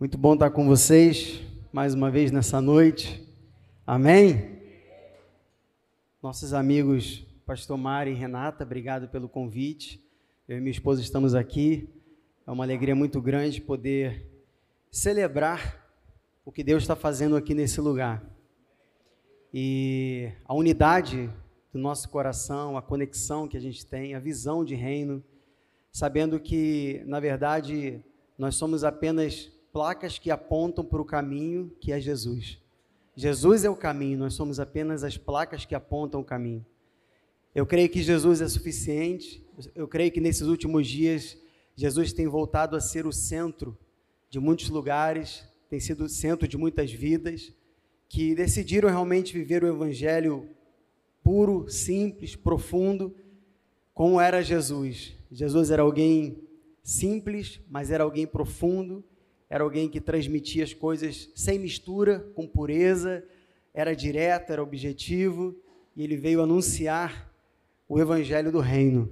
Muito bom estar com vocês mais uma vez nessa noite. Amém? Nossos amigos Pastor Mari e Renata, obrigado pelo convite. Eu e minha esposa estamos aqui. É uma alegria muito grande poder celebrar o que Deus está fazendo aqui nesse lugar. E a unidade do nosso coração, a conexão que a gente tem, a visão de reino, sabendo que, na verdade, nós somos apenas placas que apontam para o caminho que é Jesus. Jesus é o caminho, nós somos apenas as placas que apontam o caminho. Eu creio que Jesus é suficiente, eu creio que nesses últimos dias Jesus tem voltado a ser o centro de muitos lugares, tem sido o centro de muitas vidas que decidiram realmente viver o evangelho puro, simples, profundo, como era Jesus. Jesus era alguém simples, mas era alguém profundo, era alguém que transmitia as coisas sem mistura, com pureza, era direto, era objetivo, e ele veio anunciar o evangelho do reino.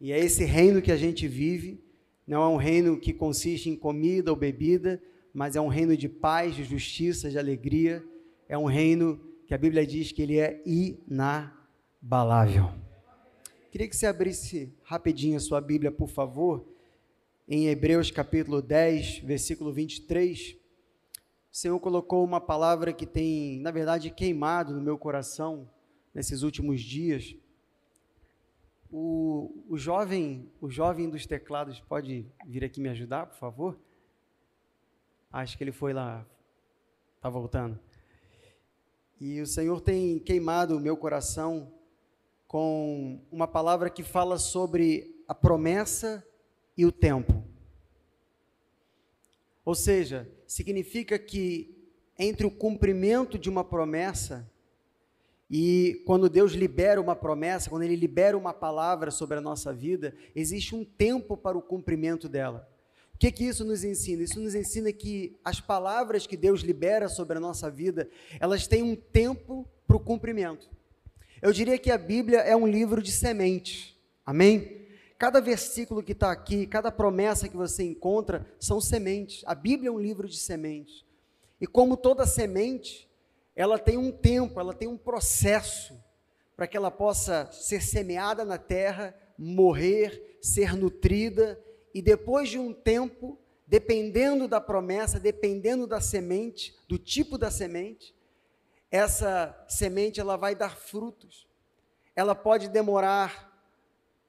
E é esse reino que a gente vive, não é um reino que consiste em comida ou bebida, mas é um reino de paz, de justiça, de alegria, é um reino que a Bíblia diz que ele é inabalável. Queria que você abrisse rapidinho a sua Bíblia, por favor, em Hebreus capítulo 10, versículo 23, o Senhor colocou uma palavra que tem, na verdade, queimado no meu coração nesses últimos dias. O, o jovem, o jovem dos teclados pode vir aqui me ajudar, por favor? Acho que ele foi lá, está voltando. E o Senhor tem queimado o meu coração com uma palavra que fala sobre a promessa e o tempo. Ou seja, significa que entre o cumprimento de uma promessa e quando Deus libera uma promessa, quando Ele libera uma palavra sobre a nossa vida, existe um tempo para o cumprimento dela. O que, que isso nos ensina? Isso nos ensina que as palavras que Deus libera sobre a nossa vida, elas têm um tempo para o cumprimento. Eu diria que a Bíblia é um livro de sementes. Amém? Cada versículo que está aqui, cada promessa que você encontra, são sementes. A Bíblia é um livro de sementes. E como toda semente, ela tem um tempo, ela tem um processo para que ela possa ser semeada na terra, morrer, ser nutrida e depois de um tempo, dependendo da promessa, dependendo da semente, do tipo da semente, essa semente ela vai dar frutos. Ela pode demorar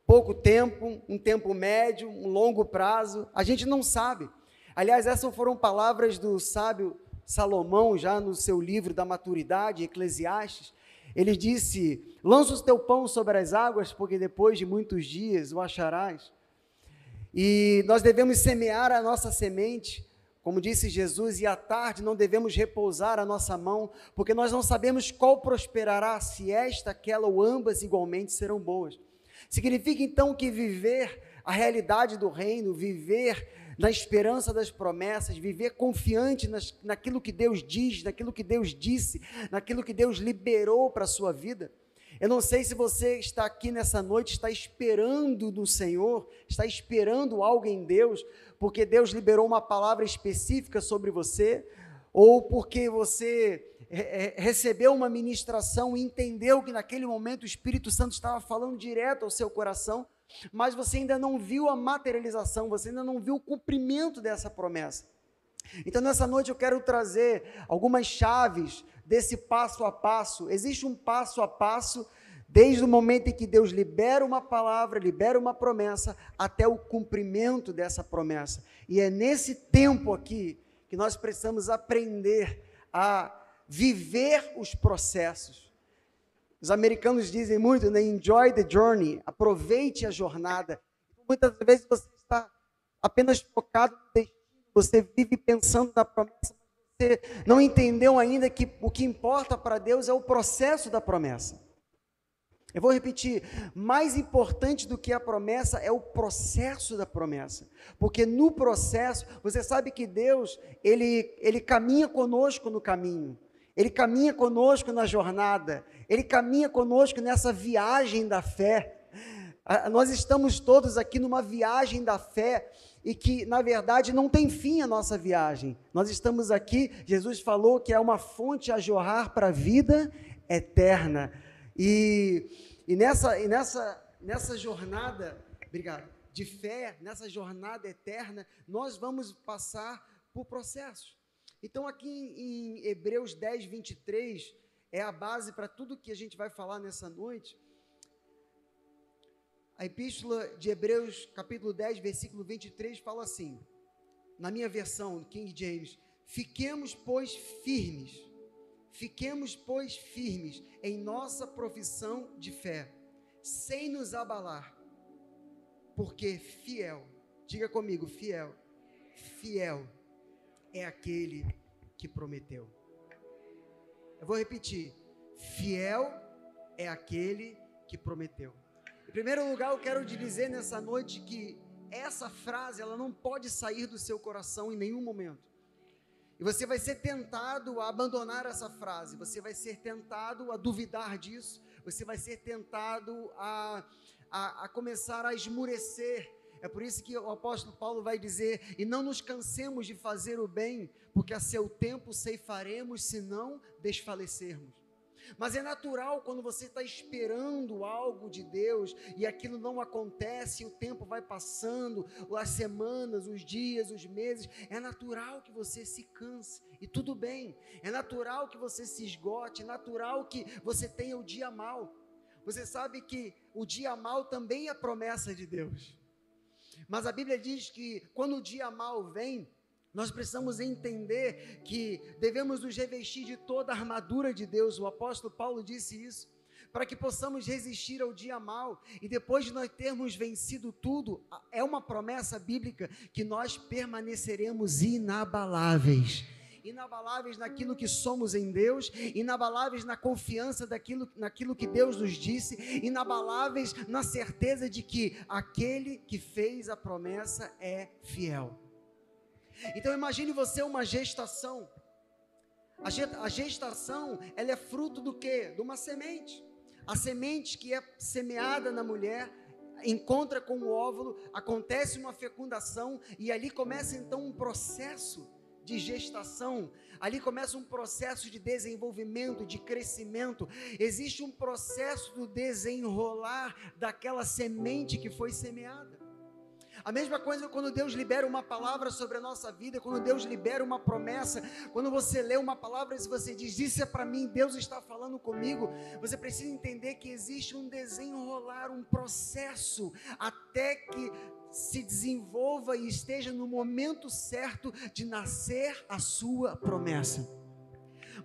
pouco tempo, um tempo médio, um longo prazo, a gente não sabe. Aliás, essas foram palavras do sábio Salomão, já no seu livro da maturidade, Eclesiastes. Ele disse: Lança o teu pão sobre as águas, porque depois de muitos dias o acharás. E nós devemos semear a nossa semente, como disse Jesus, e à tarde não devemos repousar a nossa mão, porque nós não sabemos qual prosperará, se esta, aquela ou ambas igualmente serão boas. Significa então que viver a realidade do reino, viver na esperança das promessas, viver confiante nas, naquilo que Deus diz, naquilo que Deus disse, naquilo que Deus liberou para a sua vida. Eu não sei se você está aqui nessa noite, está esperando no Senhor, está esperando algo em Deus, porque Deus liberou uma palavra específica sobre você, ou porque você recebeu uma ministração e entendeu que naquele momento o Espírito Santo estava falando direto ao seu coração, mas você ainda não viu a materialização, você ainda não viu o cumprimento dessa promessa. Então, nessa noite eu quero trazer algumas chaves desse passo a passo. Existe um passo a passo desde o momento em que Deus libera uma palavra, libera uma promessa, até o cumprimento dessa promessa. E é nesse tempo aqui que nós precisamos aprender a viver os processos. Os americanos dizem muito, né? Enjoy the journey, aproveite a jornada. Muitas vezes você está apenas focado no destino, você vive pensando na promessa, você não entendeu ainda que o que importa para Deus é o processo da promessa. Eu vou repetir, mais importante do que a promessa é o processo da promessa. Porque no processo, você sabe que Deus, ele ele caminha conosco no caminho. Ele caminha conosco na jornada, ele caminha conosco nessa viagem da fé. Nós estamos todos aqui numa viagem da fé e que, na verdade, não tem fim a nossa viagem. Nós estamos aqui, Jesus falou que é uma fonte a jorrar para a vida eterna. E, e, nessa, e nessa, nessa jornada, obrigado, de fé, nessa jornada eterna, nós vamos passar por processos. Então, aqui em, em Hebreus 10, 23, é a base para tudo que a gente vai falar nessa noite. A epístola de Hebreus, capítulo 10, versículo 23, fala assim, na minha versão, King James: Fiquemos, pois, firmes, fiquemos, pois, firmes em nossa profissão de fé, sem nos abalar, porque fiel, diga comigo, fiel, fiel é aquele que prometeu. Eu vou repetir: fiel é aquele que prometeu. Em primeiro lugar, eu quero te dizer nessa noite que essa frase ela não pode sair do seu coração em nenhum momento. E você vai ser tentado a abandonar essa frase, você vai ser tentado a duvidar disso, você vai ser tentado a, a, a começar a esmurecer. É por isso que o apóstolo Paulo vai dizer: E não nos cansemos de fazer o bem, porque a seu tempo ceifaremos, se não desfalecermos. Mas é natural quando você está esperando algo de Deus e aquilo não acontece, o tempo vai passando, as semanas, os dias, os meses. É natural que você se canse e tudo bem. É natural que você se esgote, é natural que você tenha o dia mal. Você sabe que o dia mal também é promessa de Deus. Mas a Bíblia diz que quando o dia mal vem, nós precisamos entender que devemos nos revestir de toda a armadura de Deus. O apóstolo Paulo disse isso. Para que possamos resistir ao dia mal e depois de nós termos vencido tudo, é uma promessa bíblica que nós permaneceremos inabaláveis inabaláveis naquilo que somos em Deus, inabaláveis na confiança daquilo, naquilo que Deus nos disse, inabaláveis na certeza de que aquele que fez a promessa é fiel. Então imagine você uma gestação. A gestação, ela é fruto do quê? De uma semente. A semente que é semeada na mulher encontra com o óvulo, acontece uma fecundação e ali começa então um processo de gestação. Ali começa um processo de desenvolvimento, de crescimento. Existe um processo do desenrolar daquela semente que foi semeada. A mesma coisa quando Deus libera uma palavra sobre a nossa vida, quando Deus libera uma promessa, quando você lê uma palavra e você diz, isso é para mim, Deus está falando comigo, você precisa entender que existe um desenrolar, um processo, até que se desenvolva e esteja no momento certo de nascer a sua promessa.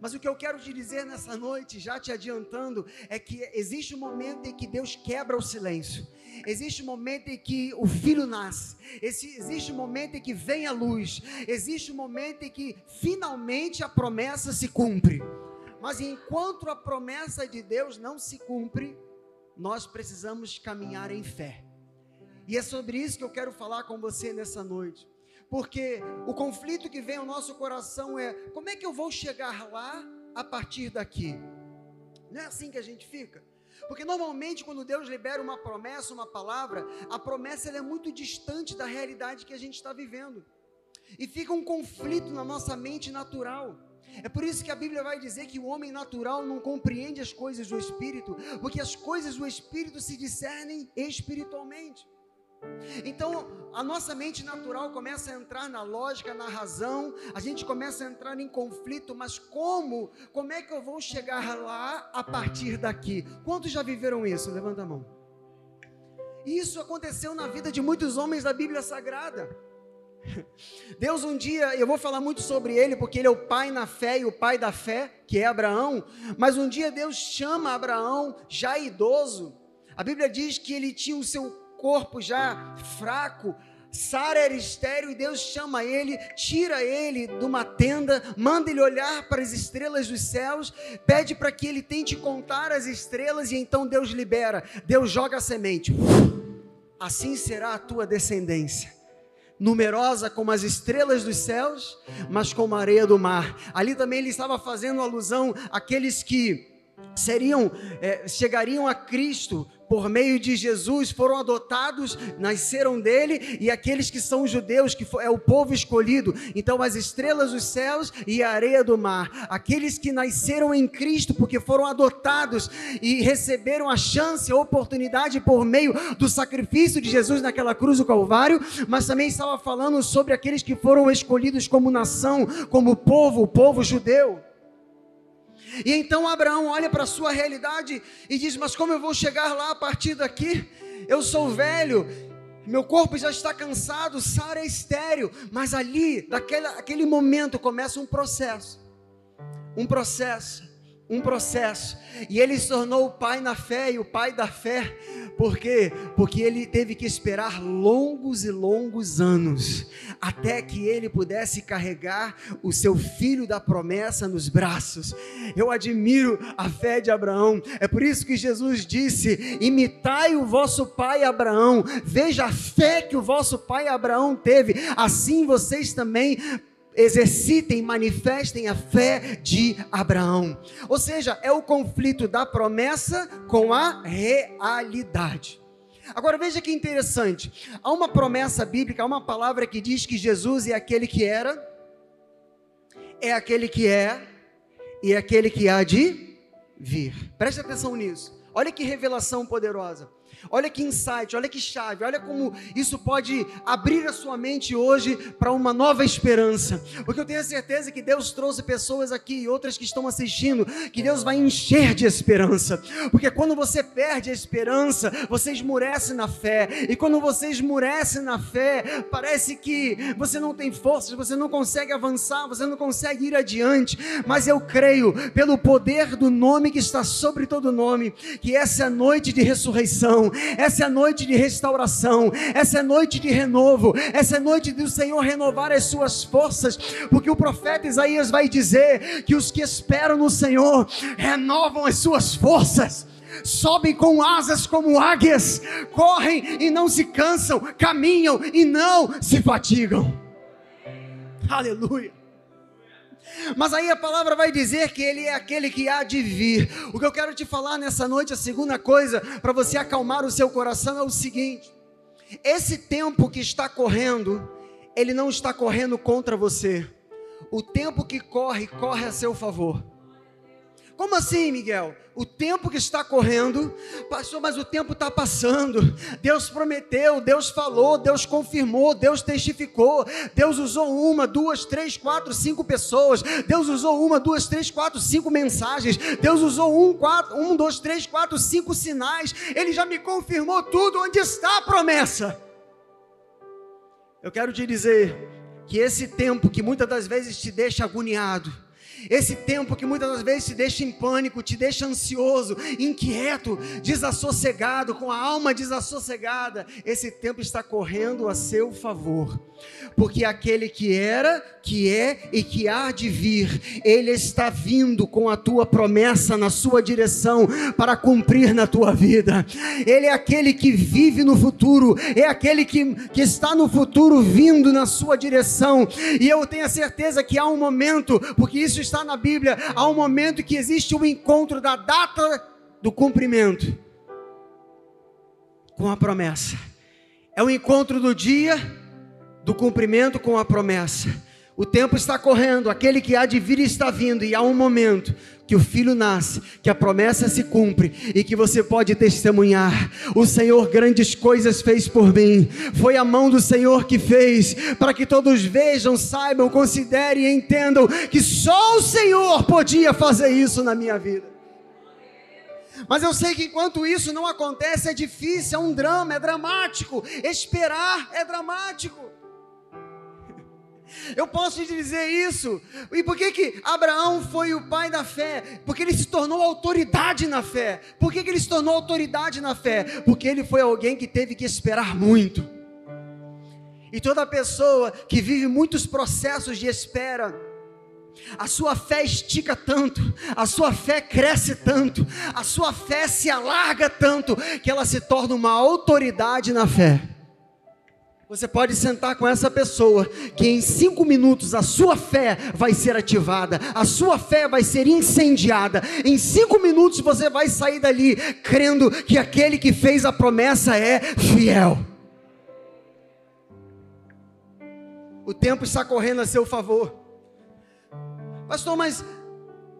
Mas o que eu quero te dizer nessa noite, já te adiantando, é que existe um momento em que Deus quebra o silêncio. Existe um momento em que o filho nasce. Existe um momento em que vem a luz. Existe um momento em que finalmente a promessa se cumpre. Mas enquanto a promessa de Deus não se cumpre, nós precisamos caminhar em fé. E é sobre isso que eu quero falar com você nessa noite. Porque o conflito que vem ao nosso coração é: como é que eu vou chegar lá a partir daqui? Não é assim que a gente fica? Porque normalmente quando Deus libera uma promessa, uma palavra, a promessa é muito distante da realidade que a gente está vivendo. E fica um conflito na nossa mente natural. É por isso que a Bíblia vai dizer que o homem natural não compreende as coisas do Espírito, porque as coisas do Espírito se discernem espiritualmente. Então, a nossa mente natural começa a entrar na lógica, na razão, a gente começa a entrar em conflito, mas como? Como é que eu vou chegar lá a partir daqui? Quantos já viveram isso? Levanta a mão. Isso aconteceu na vida de muitos homens da Bíblia Sagrada. Deus um dia, eu vou falar muito sobre ele, porque ele é o pai na fé e o pai da fé, que é Abraão, mas um dia Deus chama Abraão, já idoso. A Bíblia diz que ele tinha o seu corpo já fraco. Sara era estéreo e Deus chama ele, tira ele de uma tenda, manda ele olhar para as estrelas dos céus, pede para que ele tente contar as estrelas e então Deus libera. Deus joga a semente. Assim será a tua descendência numerosa como as estrelas dos céus, mas como a areia do mar. Ali também ele estava fazendo alusão àqueles que seriam é, chegariam a Cristo por meio de Jesus foram adotados, nasceram dele, e aqueles que são judeus, que é o povo escolhido. Então, as estrelas dos céus e a areia do mar, aqueles que nasceram em Cristo, porque foram adotados e receberam a chance, a oportunidade por meio do sacrifício de Jesus naquela cruz do Calvário, mas também estava falando sobre aqueles que foram escolhidos como nação, como povo, o povo judeu. E então Abraão olha para a sua realidade e diz: Mas como eu vou chegar lá a partir daqui? Eu sou velho, meu corpo já está cansado, Sara é estéreo. Mas ali, daquele aquele momento, começa um processo. Um processo um processo. E ele se tornou o pai na fé e o pai da fé. Por quê? Porque ele teve que esperar longos e longos anos até que ele pudesse carregar o seu filho da promessa nos braços. Eu admiro a fé de Abraão. É por isso que Jesus disse: "Imitai o vosso pai Abraão. Veja a fé que o vosso pai Abraão teve. Assim vocês também exercitem, manifestem a fé de Abraão. Ou seja, é o conflito da promessa com a realidade. Agora veja que interessante. Há uma promessa bíblica, há uma palavra que diz que Jesus é aquele que era, é aquele que é e é aquele que há de vir. Preste atenção nisso. Olha que revelação poderosa. Olha que insight, olha que chave, olha como isso pode abrir a sua mente hoje para uma nova esperança. Porque eu tenho a certeza que Deus trouxe pessoas aqui e outras que estão assistindo, que Deus vai encher de esperança. Porque quando você perde a esperança, você esmurece na fé. E quando você esmurece na fé, parece que você não tem forças, você não consegue avançar, você não consegue ir adiante. Mas eu creio, pelo poder do nome que está sobre todo nome, que essa é a noite de ressurreição essa é a noite de restauração, essa é a noite de renovo, essa é a noite do Senhor renovar as suas forças, porque o profeta Isaías vai dizer que os que esperam no Senhor renovam as suas forças sobem com asas como águias, correm e não se cansam, caminham e não se fatigam. Aleluia. Mas aí a palavra vai dizer que ele é aquele que há de vir. O que eu quero te falar nessa noite, a segunda coisa, para você acalmar o seu coração, é o seguinte: esse tempo que está correndo, ele não está correndo contra você. O tempo que corre, corre a seu favor. Como assim, Miguel? O tempo que está correndo, passou, mas o tempo está passando. Deus prometeu, Deus falou, Deus confirmou, Deus testificou. Deus usou uma, duas, três, quatro, cinco pessoas. Deus usou uma, duas, três, quatro, cinco mensagens. Deus usou um, quatro, um, dois, três, quatro, cinco sinais. Ele já me confirmou tudo. Onde está a promessa? Eu quero te dizer que esse tempo que muitas das vezes te deixa agoniado esse tempo que muitas das vezes te deixa em pânico, te deixa ansioso, inquieto, desassossegado, com a alma desassossegada, esse tempo está correndo a seu favor. Porque aquele que era, que é e que há de vir, ele está vindo com a tua promessa na sua direção para cumprir na tua vida. Ele é aquele que vive no futuro, é aquele que, que está no futuro vindo na sua direção. E eu tenho a certeza que há um momento, porque isso está está na Bíblia, há um momento que existe um encontro da data do cumprimento com a promessa. É o encontro do dia do cumprimento com a promessa. O tempo está correndo, aquele que há de vir está vindo, e há um momento que o filho nasce, que a promessa se cumpre e que você pode testemunhar. O Senhor grandes coisas fez por mim. Foi a mão do Senhor que fez, para que todos vejam, saibam, considerem e entendam que só o Senhor podia fazer isso na minha vida. Mas eu sei que enquanto isso não acontece, é difícil, é um drama, é dramático. Esperar é dramático. Eu posso te dizer isso. E por que, que Abraão foi o pai da fé? Porque ele se tornou autoridade na fé. Por que, que ele se tornou autoridade na fé? Porque ele foi alguém que teve que esperar muito. E toda pessoa que vive muitos processos de espera, a sua fé estica tanto, a sua fé cresce tanto, a sua fé se alarga tanto, que ela se torna uma autoridade na fé. Você pode sentar com essa pessoa que em cinco minutos a sua fé vai ser ativada, a sua fé vai ser incendiada. Em cinco minutos você vai sair dali crendo que aquele que fez a promessa é fiel. O tempo está correndo a seu favor. Pastor, mas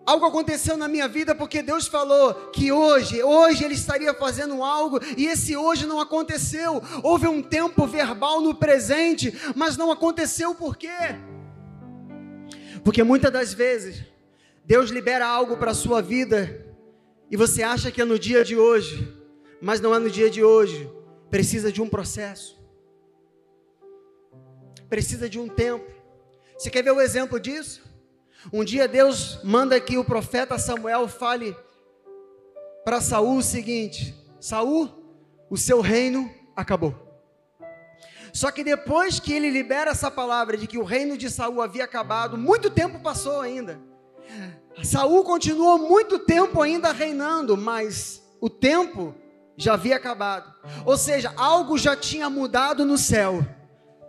Algo aconteceu na minha vida porque Deus falou que hoje, hoje Ele estaria fazendo algo e esse hoje não aconteceu. Houve um tempo verbal no presente, mas não aconteceu por quê? Porque muitas das vezes Deus libera algo para a sua vida e você acha que é no dia de hoje, mas não é no dia de hoje. Precisa de um processo, precisa de um tempo. Você quer ver o exemplo disso? Um dia Deus manda que o profeta Samuel fale para Saul o seguinte: Saul, o seu reino acabou. Só que depois que ele libera essa palavra de que o reino de Saul havia acabado, muito tempo passou ainda. Saul continuou muito tempo ainda reinando, mas o tempo já havia acabado. Ou seja, algo já tinha mudado no céu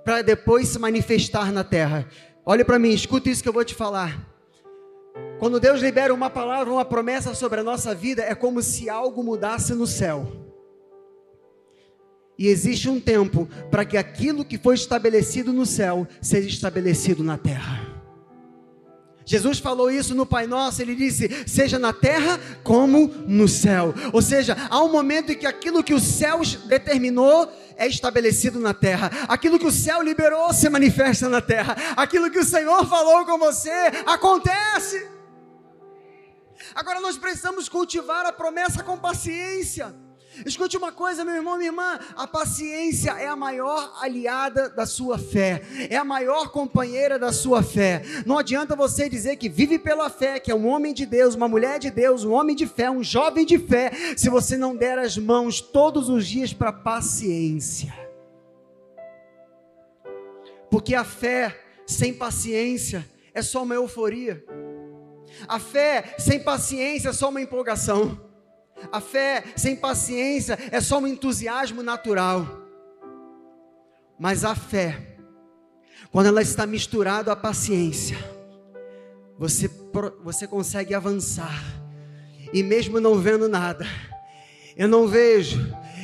para depois se manifestar na terra. Olha para mim, escuta isso que eu vou te falar. Quando Deus libera uma palavra, uma promessa sobre a nossa vida, é como se algo mudasse no céu. E existe um tempo para que aquilo que foi estabelecido no céu seja estabelecido na terra. Jesus falou isso no Pai Nosso, ele disse: seja na terra como no céu. Ou seja, há um momento em que aquilo que o céu determinou é estabelecido na terra, aquilo que o céu liberou se manifesta na terra, aquilo que o Senhor falou com você acontece. Agora nós precisamos cultivar a promessa com paciência. Escute uma coisa, meu irmão, minha irmã: a paciência é a maior aliada da sua fé, é a maior companheira da sua fé. Não adianta você dizer que vive pela fé, que é um homem de Deus, uma mulher de Deus, um homem de fé, um jovem de fé, se você não der as mãos todos os dias para paciência. Porque a fé sem paciência é só uma euforia. A fé sem paciência é só uma empolgação. A fé sem paciência é só um entusiasmo natural. Mas a fé, quando ela está misturada à paciência, você, você consegue avançar. E mesmo não vendo nada, eu não vejo,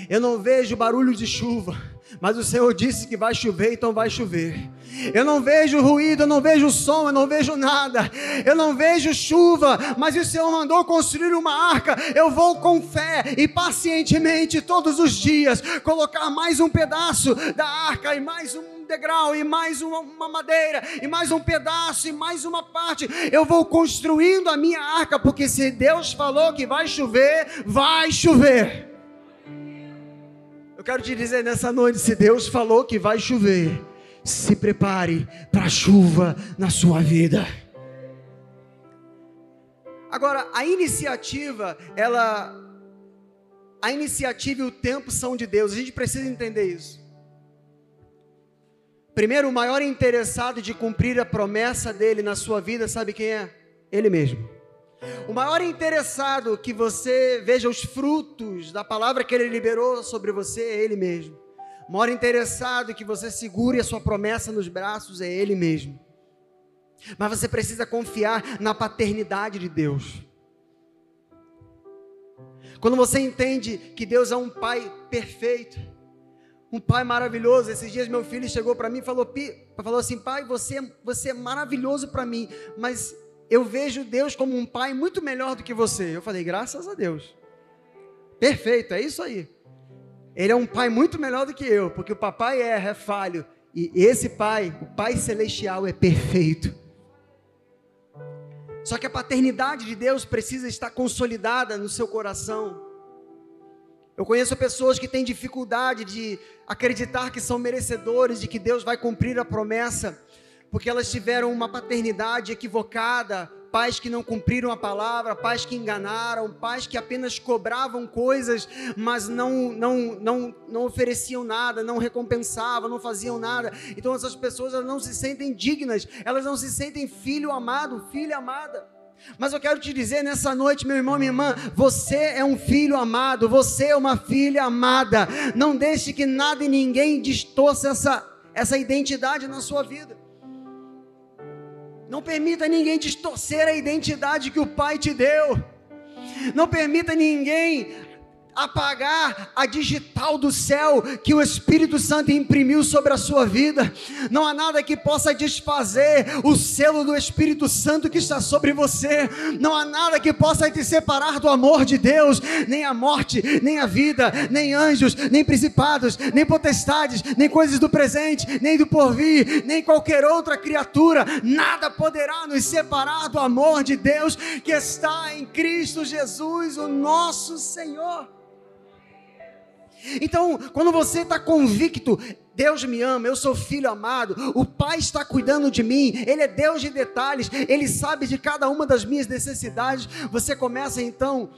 eu não vejo barulho de chuva, mas o Senhor disse que vai chover, então vai chover. Eu não vejo ruído, eu não vejo som, eu não vejo nada. Eu não vejo chuva, mas o Senhor mandou construir uma arca. Eu vou com fé e pacientemente todos os dias colocar mais um pedaço da arca e mais um degrau e mais uma, uma, madeira e mais um pedaço e mais uma parte. Eu vou construindo a minha arca, porque se Deus falou que vai chover, vai chover. Eu quero te dizer nessa noite: se Deus falou que vai chover, se prepare para a chuva na sua vida. Agora, a iniciativa, ela. A iniciativa e o tempo são de Deus, a gente precisa entender isso. Primeiro, o maior interessado de cumprir a promessa dele na sua vida, sabe quem é? Ele mesmo. O maior interessado que você veja os frutos da palavra que ele liberou sobre você é ele mesmo. O maior interessado que você segure a sua promessa nos braços é ele mesmo. Mas você precisa confiar na paternidade de Deus. Quando você entende que Deus é um pai perfeito, um pai maravilhoso. Esses dias meu filho chegou para mim e falou, falou assim: pai, você, você é maravilhoso para mim, mas eu vejo Deus como um pai muito melhor do que você. Eu falei, graças a Deus. Perfeito, é isso aí. Ele é um pai muito melhor do que eu, porque o papai erra, é falho. E esse pai, o pai celestial, é perfeito. Só que a paternidade de Deus precisa estar consolidada no seu coração. Eu conheço pessoas que têm dificuldade de acreditar que são merecedores de que Deus vai cumprir a promessa porque elas tiveram uma paternidade equivocada, pais que não cumpriram a palavra, pais que enganaram, pais que apenas cobravam coisas, mas não, não, não, não ofereciam nada, não recompensavam, não faziam nada. Então essas pessoas não se sentem dignas, elas não se sentem filho amado, filha amada. Mas eu quero te dizer nessa noite, meu irmão, minha irmã, você é um filho amado, você é uma filha amada. Não deixe que nada e ninguém distorça essa, essa identidade na sua vida. Não permita ninguém distorcer a identidade que o Pai te deu. Não permita ninguém apagar a digital do céu que o Espírito Santo imprimiu sobre a sua vida. Não há nada que possa desfazer o selo do Espírito Santo que está sobre você. Não há nada que possa te separar do amor de Deus, nem a morte, nem a vida, nem anjos, nem principados, nem potestades, nem coisas do presente, nem do porvir, nem qualquer outra criatura. Nada poderá nos separar do amor de Deus que está em Cristo Jesus, o nosso Senhor. Então, quando você está convicto, Deus me ama, eu sou filho amado, o Pai está cuidando de mim, Ele é Deus de detalhes, Ele sabe de cada uma das minhas necessidades. Você começa então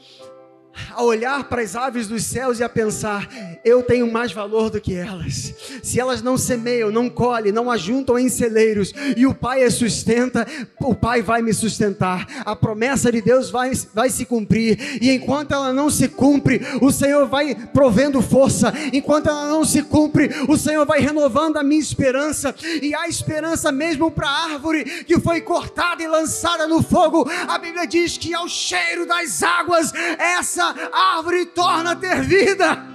a olhar para as aves dos céus e a pensar: eu tenho mais valor do que elas. Se elas não semeiam, não colhem, não ajuntam em celeiros, e o Pai as sustenta, o Pai vai me sustentar. A promessa de Deus vai, vai se cumprir, e enquanto ela não se cumpre, o Senhor vai provendo força. Enquanto ela não se cumpre, o Senhor vai renovando a minha esperança, e há esperança mesmo para a árvore que foi cortada e lançada no fogo. A Bíblia diz que ao cheiro das águas, essa essa árvore torna a ter vida.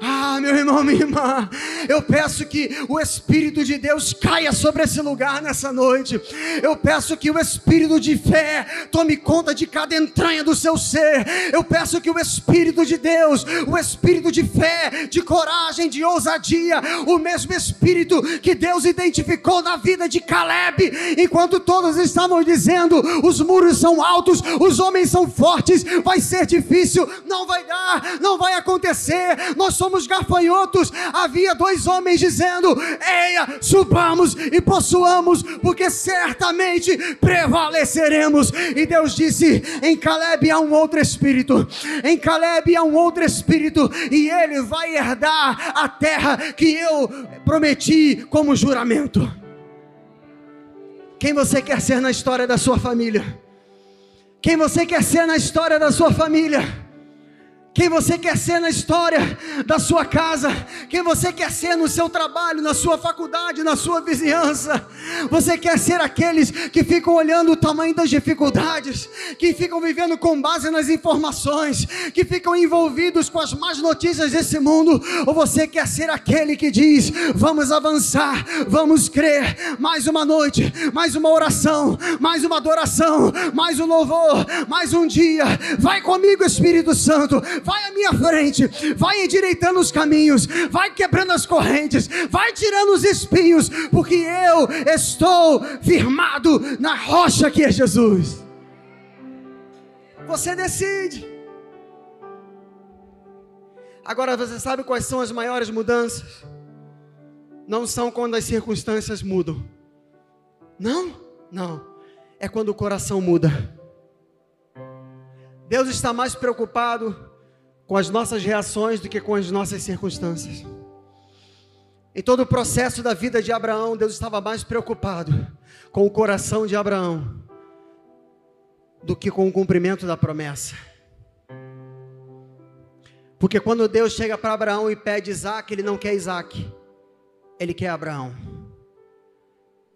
Ah, meu irmão, minha irmã, eu peço que o Espírito de Deus caia sobre esse lugar nessa noite. Eu peço que o Espírito de fé tome conta de cada entranha do seu ser. Eu peço que o Espírito de Deus, o Espírito de fé, de coragem, de ousadia, o mesmo Espírito que Deus identificou na vida de Caleb, enquanto todos estavam dizendo: os muros são altos, os homens são fortes, vai ser difícil, não vai dar, não vai acontecer. Nós somos somos gafanhotos, havia dois homens dizendo: Eia, subamos e possuamos, porque certamente prevaleceremos. E Deus disse: Em Caleb há um outro espírito, em Caleb há um outro espírito, e ele vai herdar a terra que eu prometi como juramento. Quem você quer ser na história da sua família? Quem você quer ser na história da sua família? Quem você quer ser na história da sua casa, quem você quer ser no seu trabalho, na sua faculdade, na sua vizinhança. Você quer ser aqueles que ficam olhando o tamanho das dificuldades, que ficam vivendo com base nas informações, que ficam envolvidos com as más notícias desse mundo, ou você quer ser aquele que diz: vamos avançar, vamos crer, mais uma noite, mais uma oração, mais uma adoração, mais um louvor, mais um dia. Vai comigo, Espírito Santo vai à minha frente, vai endireitando os caminhos, vai quebrando as correntes, vai tirando os espinhos, porque eu estou firmado na rocha que é Jesus. Você decide. Agora você sabe quais são as maiores mudanças? Não são quando as circunstâncias mudam. Não, não. É quando o coração muda. Deus está mais preocupado com as nossas reações do que com as nossas circunstâncias. Em todo o processo da vida de Abraão, Deus estava mais preocupado com o coração de Abraão do que com o cumprimento da promessa. Porque quando Deus chega para Abraão e pede Isaac, ele não quer Isaac, ele quer Abraão.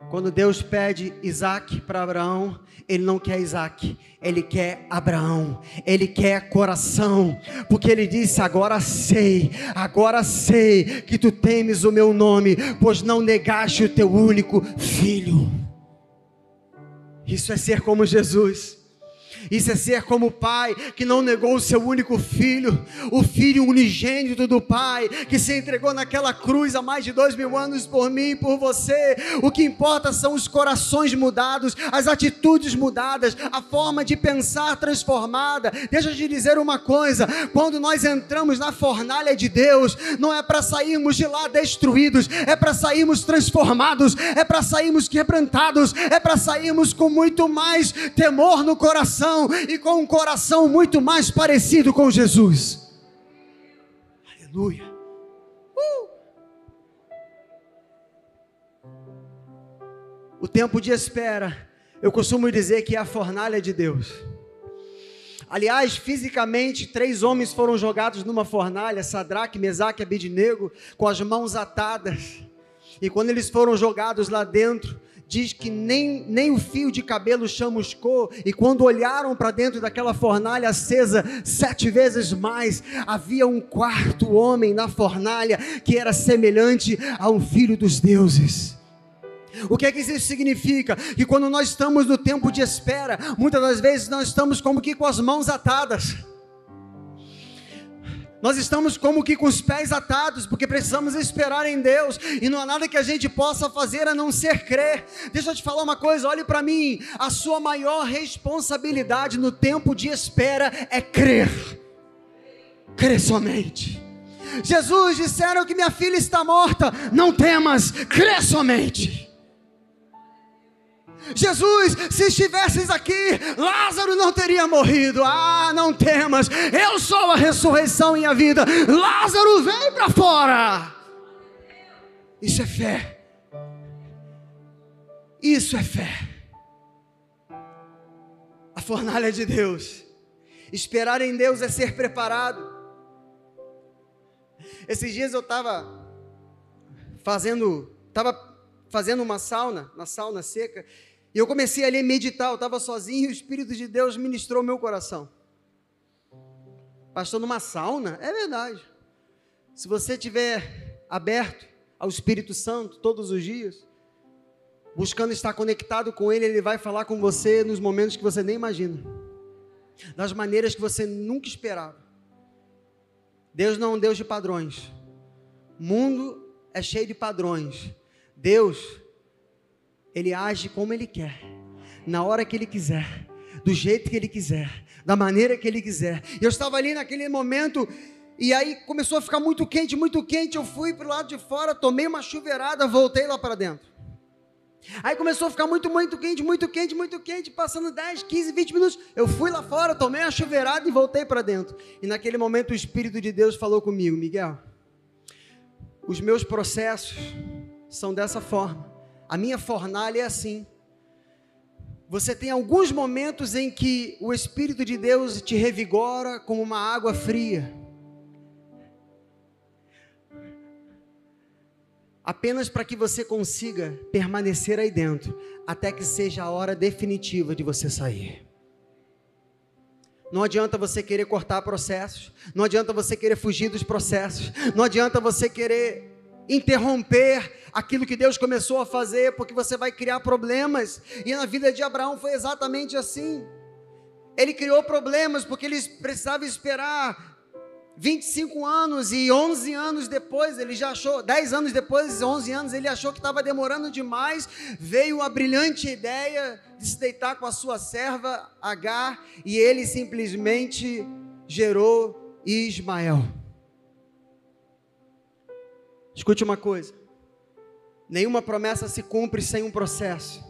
Quando Deus pede Isaac para Abraão, ele não quer Isaac, ele quer Abraão, ele quer coração, porque ele disse: Agora sei, agora sei que tu temes o meu nome, pois não negaste o teu único filho. Isso é ser como Jesus. Isso é ser como o Pai que não negou o seu único filho, o filho unigênito do Pai, que se entregou naquela cruz há mais de dois mil anos por mim e por você. O que importa são os corações mudados, as atitudes mudadas, a forma de pensar transformada. Deixa eu te dizer uma coisa: quando nós entramos na fornalha de Deus, não é para sairmos de lá destruídos, é para sairmos transformados, é para sairmos quebrantados, é para sairmos com muito mais temor no coração coração e com um coração muito mais parecido com Jesus. Aleluia. Uh! O tempo de espera Eu costumo dizer que é a fornalha de Deus. Aliás, fisicamente, três homens foram jogados numa fornalha, Sadraque, Mesaque e Abednego, com as mãos atadas. E quando eles foram jogados lá dentro, diz que nem, nem o fio de cabelo chamuscou, e quando olharam para dentro daquela fornalha acesa sete vezes mais, havia um quarto homem na fornalha que era semelhante a um filho dos deuses. O que é que isso significa? Que quando nós estamos no tempo de espera, muitas das vezes nós estamos como que com as mãos atadas. Nós estamos como que com os pés atados, porque precisamos esperar em Deus, e não há nada que a gente possa fazer a não ser crer. Deixa eu te falar uma coisa, olhe para mim, a sua maior responsabilidade no tempo de espera é crer. Crer somente. Jesus disseram que minha filha está morta, não temas, crê somente. Jesus, se estivesses aqui, Lázaro não teria morrido. Ah, não temas, eu sou a ressurreição e a vida. Lázaro, vem para fora. Isso é fé. Isso é fé. A fornalha de Deus. Esperar em Deus é ser preparado. Esses dias eu estava fazendo, estava fazendo uma sauna, na sauna seca, e eu comecei ali a meditar, eu estava sozinho e o Espírito de Deus ministrou meu coração. Pastor, numa sauna? É verdade. Se você tiver aberto ao Espírito Santo todos os dias, buscando estar conectado com Ele, Ele vai falar com você nos momentos que você nem imagina, das maneiras que você nunca esperava. Deus não é um Deus de padrões. O mundo é cheio de padrões. Deus ele age como ele quer, na hora que ele quiser, do jeito que ele quiser, da maneira que ele quiser. Eu estava ali naquele momento e aí começou a ficar muito quente, muito quente. Eu fui para o lado de fora, tomei uma chuveirada, voltei lá para dentro. Aí começou a ficar muito, muito quente, muito quente, muito quente, passando 10, 15, 20 minutos. Eu fui lá fora, tomei a chuveirada e voltei para dentro. E naquele momento o Espírito de Deus falou comigo: Miguel, os meus processos são dessa forma. A minha fornalha é assim. Você tem alguns momentos em que o Espírito de Deus te revigora como uma água fria. Apenas para que você consiga permanecer aí dentro, até que seja a hora definitiva de você sair. Não adianta você querer cortar processos, não adianta você querer fugir dos processos, não adianta você querer interromper aquilo que Deus começou a fazer, porque você vai criar problemas. E na vida de Abraão foi exatamente assim. Ele criou problemas porque ele precisava esperar 25 anos e 11 anos depois, ele já achou, 10 anos depois, 11 anos, ele achou que estava demorando demais. Veio a brilhante ideia de se deitar com a sua serva Agar e ele simplesmente gerou Ismael. Escute uma coisa: nenhuma promessa se cumpre sem um processo.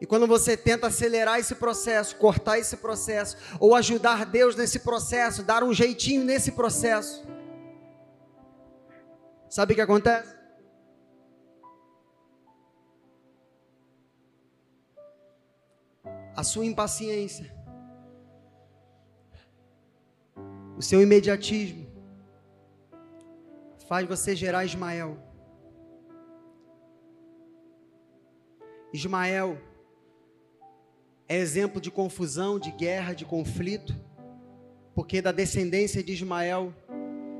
E quando você tenta acelerar esse processo, cortar esse processo, ou ajudar Deus nesse processo, dar um jeitinho nesse processo, sabe o que acontece? A sua impaciência, o seu imediatismo, faz você gerar Ismael. Ismael é exemplo de confusão, de guerra, de conflito, porque da descendência de Ismael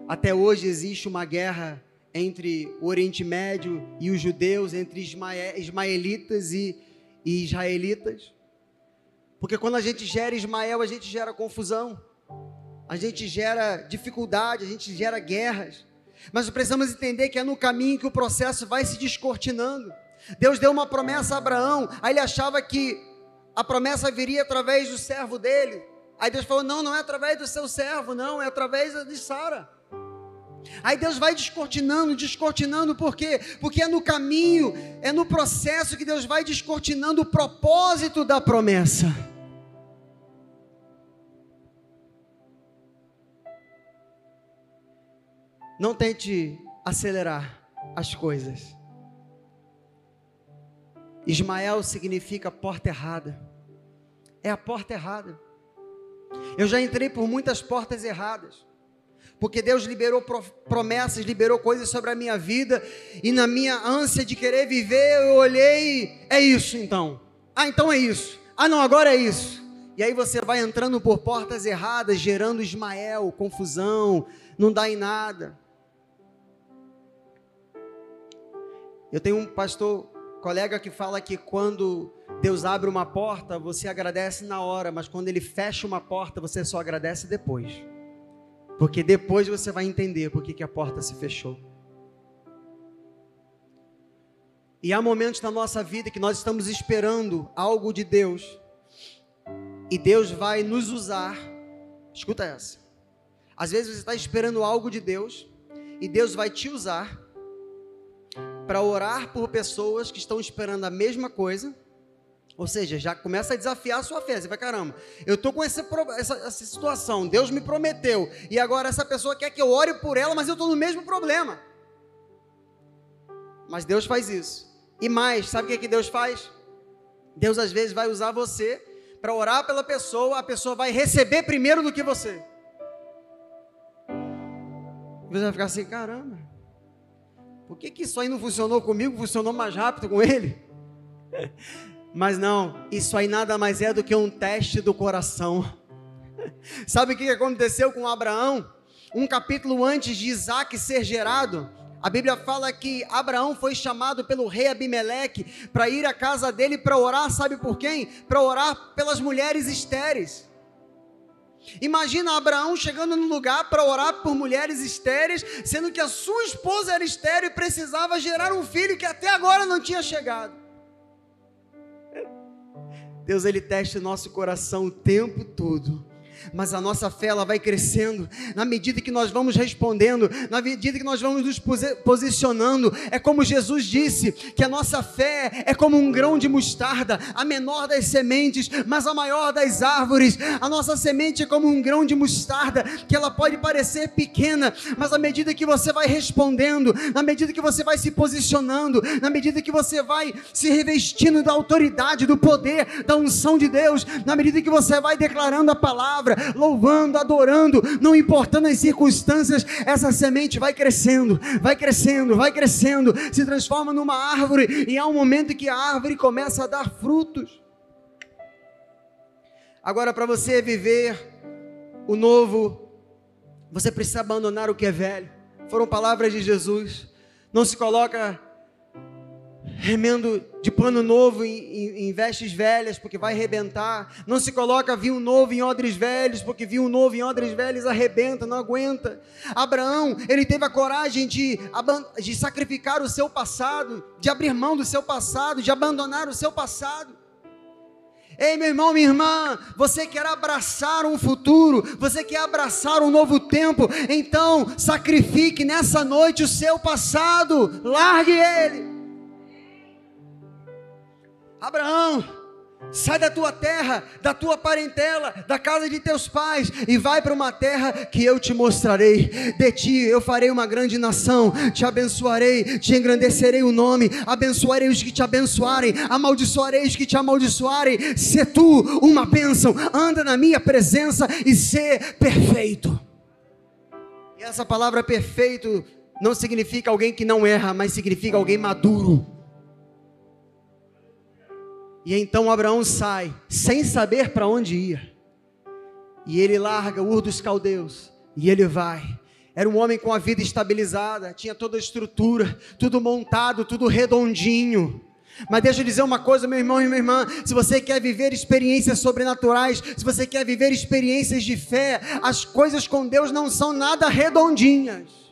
até hoje existe uma guerra entre o Oriente Médio e os judeus, entre ismaelitas e, e israelitas. Porque quando a gente gera Ismael, a gente gera confusão, a gente gera dificuldade, a gente gera guerras. Mas precisamos entender que é no caminho que o processo vai se descortinando. Deus deu uma promessa a Abraão, aí ele achava que a promessa viria através do servo dele. Aí Deus falou: não, não é através do seu servo, não, é através de Sara. Aí Deus vai descortinando, descortinando, por quê? Porque é no caminho, é no processo que Deus vai descortinando o propósito da promessa. Não tente acelerar as coisas. Ismael significa porta errada. É a porta errada. Eu já entrei por muitas portas erradas. Porque Deus liberou promessas, liberou coisas sobre a minha vida, e na minha ânsia de querer viver, eu olhei, é isso então. Ah, então é isso. Ah, não, agora é isso. E aí você vai entrando por portas erradas, gerando Ismael, confusão, não dá em nada. Eu tenho um pastor, colega que fala que quando Deus abre uma porta, você agradece na hora, mas quando ele fecha uma porta, você só agradece depois. Porque depois você vai entender por que a porta se fechou. E há momentos na nossa vida que nós estamos esperando algo de Deus. E Deus vai nos usar. Escuta essa. Às vezes você está esperando algo de Deus. E Deus vai te usar para orar por pessoas que estão esperando a mesma coisa ou seja, já começa a desafiar a sua fé. Você vai, caramba, eu estou com essa, essa, essa, situação, Deus me prometeu, e agora essa pessoa quer que eu ore por ela, mas eu estou no mesmo problema. Mas Deus faz isso. E mais, sabe o que, é que Deus faz? Deus às vezes vai usar você para orar pela pessoa, a pessoa vai receber primeiro do que você. Você vai ficar assim, caramba, por que, que isso aí não funcionou comigo, funcionou mais rápido com ele? Mas não, isso aí nada mais é do que um teste do coração. Sabe o que aconteceu com Abraão? Um capítulo antes de Isaac ser gerado, a Bíblia fala que Abraão foi chamado pelo rei Abimeleque para ir à casa dele para orar, sabe por quem? Para orar pelas mulheres estéreis. Imagina Abraão chegando no lugar para orar por mulheres estéreis, sendo que a sua esposa era estéril e precisava gerar um filho que até agora não tinha chegado. Deus ele testa o nosso coração o tempo todo mas a nossa fé ela vai crescendo na medida que nós vamos respondendo, na medida que nós vamos nos posicionando. É como Jesus disse que a nossa fé é como um grão de mostarda, a menor das sementes, mas a maior das árvores. A nossa semente é como um grão de mostarda, que ela pode parecer pequena, mas à medida que você vai respondendo, na medida que você vai se posicionando, na medida que você vai se revestindo da autoridade, do poder, da unção de Deus, na medida que você vai declarando a palavra, louvando, adorando, não importando as circunstâncias, essa semente vai crescendo, vai crescendo, vai crescendo, se transforma numa árvore, e há um momento que a árvore começa a dar frutos. Agora, para você viver o novo, você precisa abandonar o que é velho. Foram palavras de Jesus. Não se coloca remendo de pano novo em, em, vestes velhas, porque vai arrebentar. Não se coloca vinho novo em odres velhos, porque vinho novo em odres velhos arrebenta, não aguenta. Abraão, ele teve a coragem de, de sacrificar o seu passado, de abrir mão do seu passado, de abandonar o seu passado. Ei, meu irmão, minha irmã, você quer abraçar um futuro, você quer abraçar um novo tempo, então sacrifique nessa noite o seu passado, largue ele. Abraão, sai da tua terra, da tua parentela, da casa de teus pais e vai para uma terra que eu te mostrarei. De ti eu farei uma grande nação, te abençoarei, te engrandecerei o nome, abençoarei os que te abençoarem, amaldiçoarei os que te amaldiçoarem. Se tu uma bênção, anda na minha presença e ser perfeito. E essa palavra perfeito não significa alguém que não erra, mas significa alguém maduro e então Abraão sai, sem saber para onde ia. E ele larga Ur dos Caldeus, e ele vai. Era um homem com a vida estabilizada, tinha toda a estrutura, tudo montado, tudo redondinho. Mas deixa eu dizer uma coisa, meu irmão e minha irmã: se você quer viver experiências sobrenaturais, se você quer viver experiências de fé, as coisas com Deus não são nada redondinhas.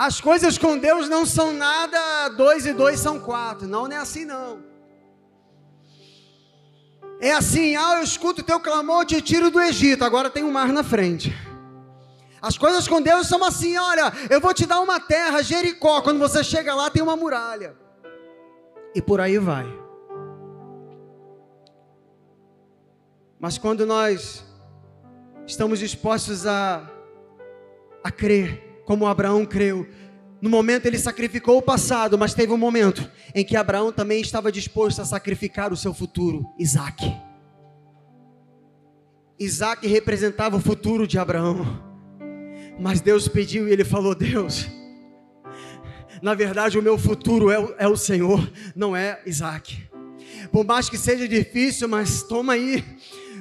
As coisas com Deus não são nada, dois e dois são quatro. Não, não é assim não. É assim, ah, eu escuto o teu clamor, te tiro do Egito, agora tem um mar na frente. As coisas com Deus são assim, olha, eu vou te dar uma terra, Jericó, quando você chega lá tem uma muralha. E por aí vai. Mas quando nós estamos dispostos a, a crer, como Abraão creu, No momento ele sacrificou o passado, mas teve um momento em que Abraão também estava disposto a sacrificar o seu futuro, Isaac. Isaac representava o futuro de Abraão. Mas Deus pediu e ele falou: Deus, na verdade o meu futuro é o, é o Senhor, não é Isaac. Por mais que seja difícil, mas toma aí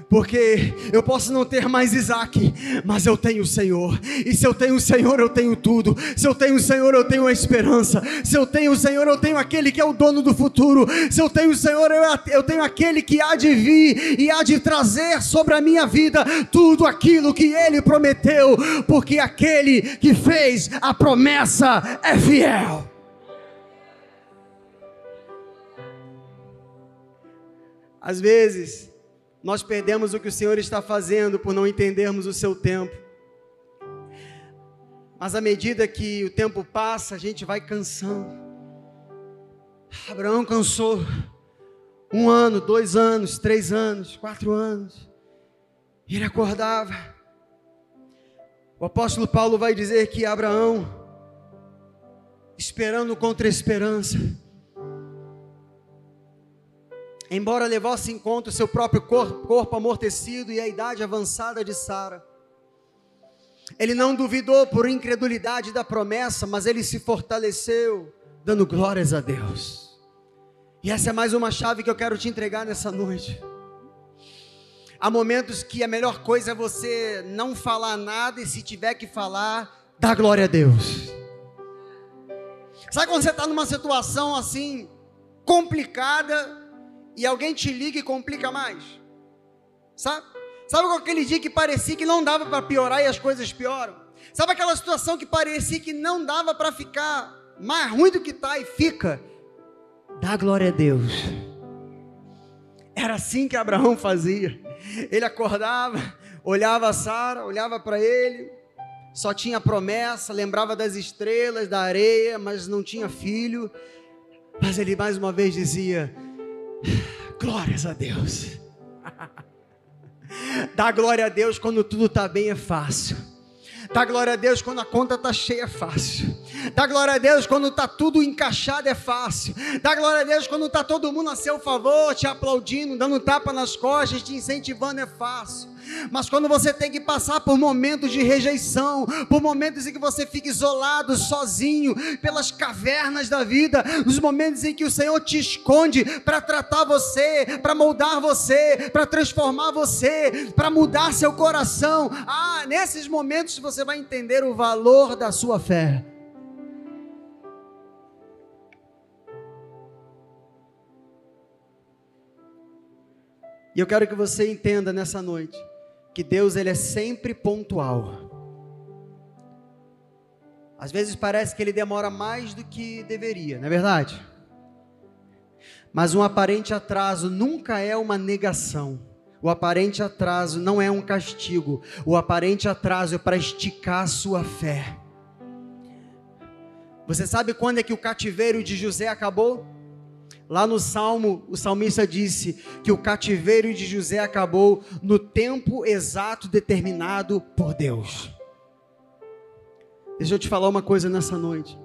porque eu posso não ter mais Isaac, mas eu tenho o Senhor, e se eu tenho o Senhor, eu tenho tudo, se eu tenho o Senhor, eu tenho a esperança, se eu tenho o Senhor, eu tenho aquele que é o dono do futuro, se eu tenho o Senhor, eu tenho aquele que há de vir e há de trazer sobre a minha vida tudo aquilo que ele prometeu, porque aquele que fez a promessa é fiel. Às vezes, nós perdemos o que o Senhor está fazendo por não entendermos o seu tempo. Mas à medida que o tempo passa, a gente vai cansando. Abraão cansou um ano, dois anos, três anos, quatro anos. Ele acordava. O apóstolo Paulo vai dizer que Abraão, esperando contra a esperança, embora levasse em conta o seu próprio corpo, corpo amortecido e a idade avançada de Sara. Ele não duvidou por incredulidade da promessa, mas ele se fortaleceu, dando glórias a Deus. E essa é mais uma chave que eu quero te entregar nessa noite. Há momentos que a melhor coisa é você não falar nada e se tiver que falar, dá glória a Deus. Sabe quando você está numa situação assim, complicada, e alguém te liga e complica mais. Sabe? Sabe aquele dia que parecia que não dava para piorar e as coisas pioram? Sabe aquela situação que parecia que não dava para ficar mais ruim do que está e fica? Dá glória a Deus. Era assim que Abraão fazia. Ele acordava, olhava a Sara, olhava para ele, só tinha promessa, lembrava das estrelas, da areia, mas não tinha filho. Mas ele mais uma vez dizia: Glórias a Deus. Dá glória a Deus quando tudo está bem, é fácil. Dá glória a Deus quando a conta está cheia, é fácil. Dá glória a Deus quando está tudo encaixado, é fácil. Dá glória a Deus quando está todo mundo a seu favor, te aplaudindo, dando tapa nas costas, te incentivando, é fácil. Mas quando você tem que passar por momentos de rejeição, por momentos em que você fica isolado, sozinho, pelas cavernas da vida, nos momentos em que o Senhor te esconde para tratar você, para moldar você, para transformar você, para mudar seu coração, ah, nesses momentos você vai entender o valor da sua fé. E eu quero que você entenda nessa noite que Deus ele é sempre pontual. Às vezes parece que ele demora mais do que deveria, não é verdade? Mas um aparente atraso nunca é uma negação. O aparente atraso não é um castigo. O aparente atraso é para esticar a sua fé. Você sabe quando é que o cativeiro de José acabou? Lá no Salmo, o salmista disse que o cativeiro de José acabou no tempo exato determinado por Deus. Deixa eu te falar uma coisa nessa noite.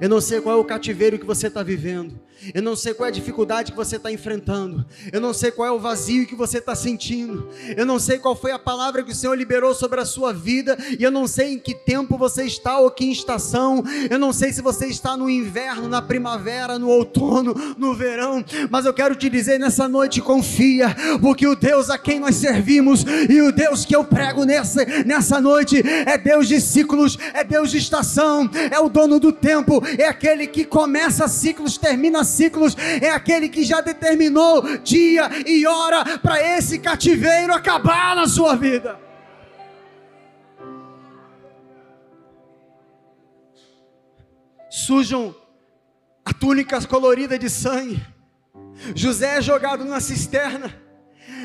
Eu não sei qual é o cativeiro que você está vivendo. Eu não sei qual é a dificuldade que você está enfrentando. Eu não sei qual é o vazio que você está sentindo. Eu não sei qual foi a palavra que o Senhor liberou sobre a sua vida. E eu não sei em que tempo você está ou que estação. Eu não sei se você está no inverno, na primavera, no outono, no verão. Mas eu quero te dizer nessa noite: confia, porque o Deus a quem nós servimos e o Deus que eu prego nessa, nessa noite é Deus de ciclos, é Deus de estação, é o dono do tempo, é aquele que começa ciclos, termina ciclos, é aquele que já determinou dia e hora para esse cativeiro acabar na sua vida. Sujam a túnica colorida de sangue. José é jogado na cisterna.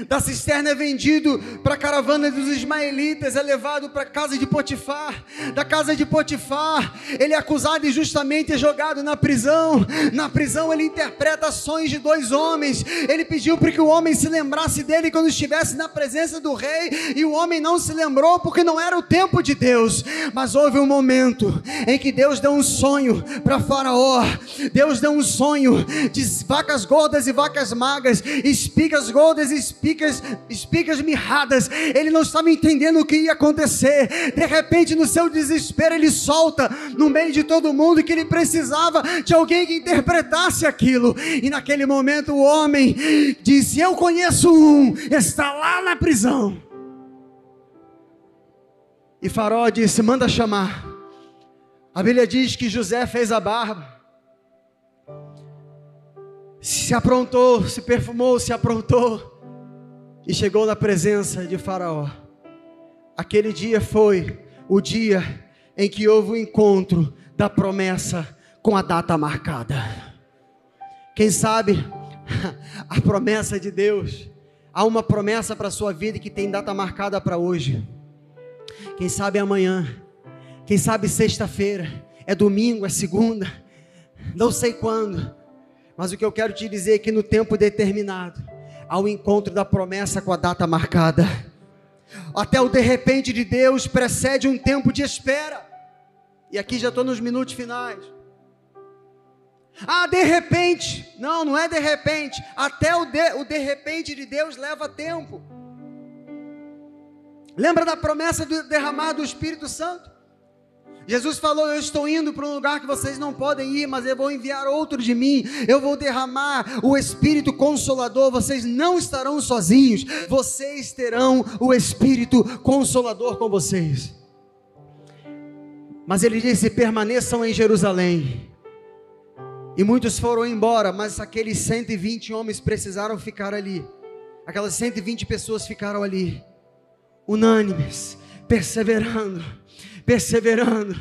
Da cisterna é vendido para a caravana dos ismaelitas, é levado para a casa de Potifar. Da casa de Potifar, ele é acusado injustamente e é jogado na prisão. Na prisão, ele interpreta sonhos de dois homens. Ele pediu para que o homem se lembrasse dele quando estivesse na presença do rei, e o homem não se lembrou porque não era o tempo de Deus. Mas houve um momento em que Deus deu um sonho para Faraó. Deus deu um sonho de vacas gordas e vacas magras, espigas gordas e espigas, espigas mirradas. Ele não estava entendendo o que ia acontecer. De repente, no seu desespero, ele solta no meio de todo mundo que ele precisava de alguém que interpretasse aquilo. E naquele momento, o homem disse: Eu conheço um, está lá na prisão. E Faraó disse: Manda chamar. A Bíblia diz que José fez a barba se aprontou, se perfumou, se aprontou e chegou na presença de Faraó. Aquele dia foi o dia em que houve o encontro da promessa com a data marcada. Quem sabe a promessa de Deus, há uma promessa para a sua vida que tem data marcada para hoje. Quem sabe amanhã, quem sabe sexta-feira, é domingo, é segunda, não sei quando mas o que eu quero te dizer é que no tempo determinado, ao encontro da promessa com a data marcada, até o de repente de Deus precede um tempo de espera. E aqui já estou nos minutos finais. Ah, de repente. Não, não é de repente. Até o de, o de repente de Deus leva tempo. Lembra da promessa do derramar do Espírito Santo? Jesus falou: Eu estou indo para um lugar que vocês não podem ir, mas eu vou enviar outro de mim. Eu vou derramar o Espírito Consolador. Vocês não estarão sozinhos, vocês terão o Espírito Consolador com vocês. Mas ele disse: permaneçam em Jerusalém. E muitos foram embora, mas aqueles 120 homens precisaram ficar ali. Aquelas 120 pessoas ficaram ali, unânimes, perseverando perseverando.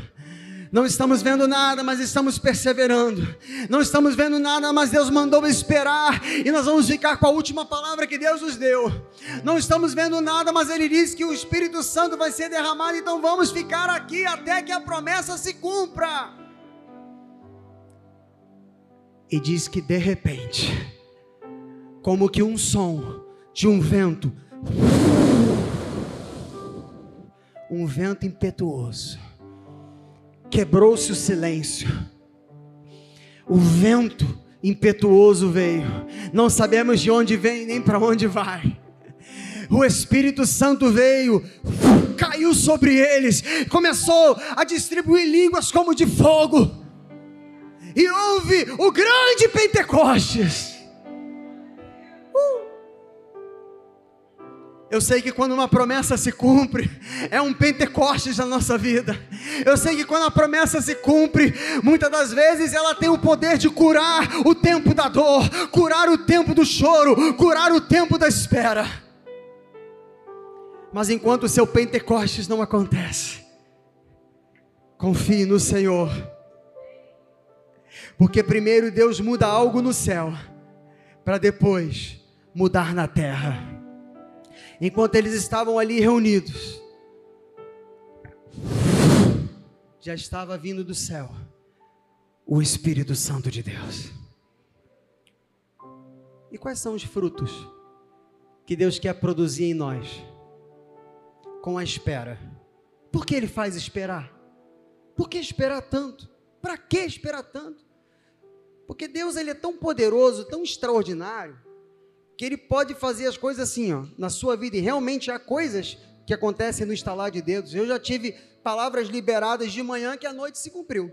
Não estamos vendo nada, mas estamos perseverando. Não estamos vendo nada, mas Deus mandou esperar. E nós vamos ficar com a última palavra que Deus nos deu. Não estamos vendo nada, mas Ele disse que o Espírito Santo vai ser derramado. Então vamos ficar aqui até que a promessa se cumpra. E diz que de repente, como que um som de um vento um vento impetuoso. Quebrou-se o silêncio. O vento impetuoso veio. Não sabemos de onde vem nem para onde vai. O Espírito Santo veio, caiu sobre eles, começou a distribuir línguas como de fogo. E houve o grande Pentecostes. Eu sei que quando uma promessa se cumpre, é um Pentecostes na nossa vida. Eu sei que quando a promessa se cumpre, muitas das vezes ela tem o poder de curar o tempo da dor, curar o tempo do choro, curar o tempo da espera. Mas enquanto o seu Pentecostes não acontece, confie no Senhor. Porque primeiro Deus muda algo no céu, para depois mudar na terra enquanto eles estavam ali reunidos, já estava vindo do céu o Espírito Santo de Deus. E quais são os frutos que Deus quer produzir em nós com a espera? Por que Ele faz esperar? Por que esperar tanto? Para que esperar tanto? Porque Deus ele é tão poderoso, tão extraordinário, que ele pode fazer as coisas assim, ó, na sua vida, e realmente há coisas que acontecem no estalar de dedos. Eu já tive palavras liberadas de manhã que à noite se cumpriu.